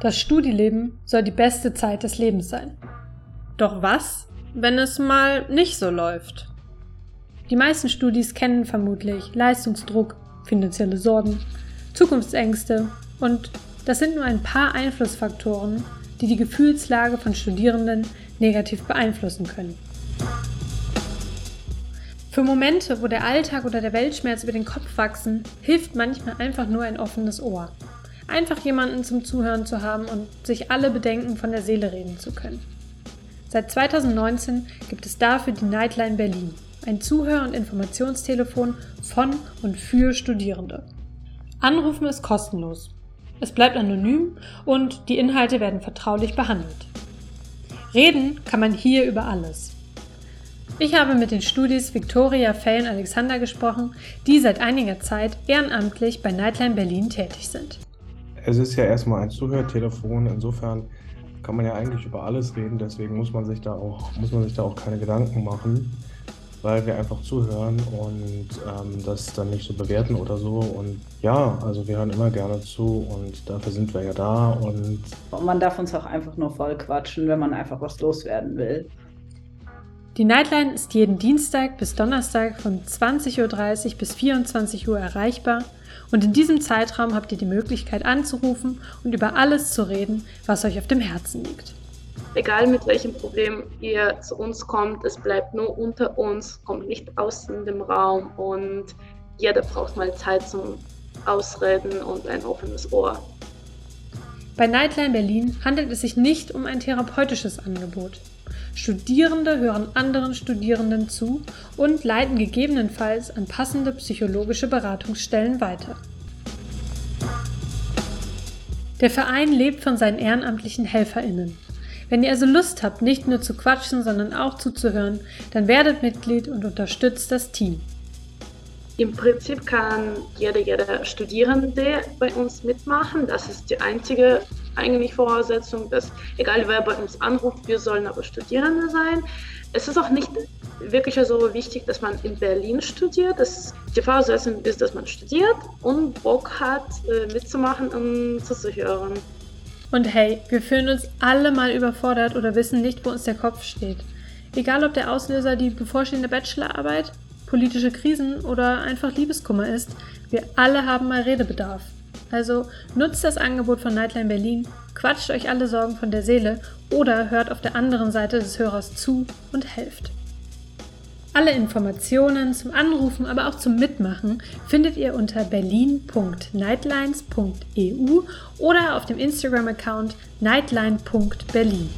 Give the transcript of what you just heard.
Das Studieleben soll die beste Zeit des Lebens sein. Doch was, wenn es mal nicht so läuft? Die meisten Studis kennen vermutlich Leistungsdruck, finanzielle Sorgen, Zukunftsängste und das sind nur ein paar Einflussfaktoren, die die Gefühlslage von Studierenden negativ beeinflussen können. Für Momente, wo der Alltag oder der Weltschmerz über den Kopf wachsen, hilft manchmal einfach nur ein offenes Ohr. Einfach jemanden zum Zuhören zu haben und sich alle Bedenken von der Seele reden zu können. Seit 2019 gibt es dafür die Nightline Berlin, ein Zuhör- und Informationstelefon von und für Studierende. Anrufen ist kostenlos. Es bleibt anonym und die Inhalte werden vertraulich behandelt. Reden kann man hier über alles. Ich habe mit den Studis Victoria, Fay und Alexander gesprochen, die seit einiger Zeit ehrenamtlich bei Nightline Berlin tätig sind. Es ist ja erstmal ein Zuhörtelefon, insofern kann man ja eigentlich über alles reden, deswegen muss man sich da auch, muss man sich da auch keine Gedanken machen weil wir einfach zuhören und ähm, das dann nicht so bewerten oder so. Und ja, also wir hören immer gerne zu und dafür sind wir ja da. Und man darf uns auch einfach nur voll quatschen, wenn man einfach was loswerden will. Die Nightline ist jeden Dienstag bis Donnerstag von 20.30 Uhr bis 24 Uhr erreichbar und in diesem Zeitraum habt ihr die Möglichkeit anzurufen und über alles zu reden, was euch auf dem Herzen liegt egal mit welchem Problem ihr zu uns kommt, es bleibt nur unter uns, kommt nicht aus in dem Raum und jeder braucht mal Zeit zum Ausreden und ein offenes Ohr. Bei Nightline Berlin handelt es sich nicht um ein therapeutisches Angebot. Studierende hören anderen Studierenden zu und leiten gegebenenfalls an passende psychologische Beratungsstellen weiter. Der Verein lebt von seinen ehrenamtlichen HelferInnen. Wenn ihr also Lust habt, nicht nur zu quatschen, sondern auch zuzuhören, dann werdet Mitglied und unterstützt das Team. Im Prinzip kann jeder, jeder Studierende bei uns mitmachen. Das ist die einzige eigentlich Voraussetzung, dass egal wer bei uns anruft, wir sollen aber Studierende sein. Es ist auch nicht wirklich so wichtig, dass man in Berlin studiert. Das, die Voraussetzung ist, dass man studiert und Bock hat, äh, mitzumachen und zuzuhören. Und hey, wir fühlen uns alle mal überfordert oder wissen nicht, wo uns der Kopf steht. Egal ob der Auslöser die bevorstehende Bachelorarbeit, politische Krisen oder einfach Liebeskummer ist, wir alle haben mal Redebedarf. Also nutzt das Angebot von Nightline Berlin, quatscht euch alle Sorgen von der Seele oder hört auf der anderen Seite des Hörers zu und helft. Alle Informationen zum Anrufen, aber auch zum Mitmachen findet ihr unter berlin.nightlines.eu oder auf dem Instagram-Account nightline.berlin.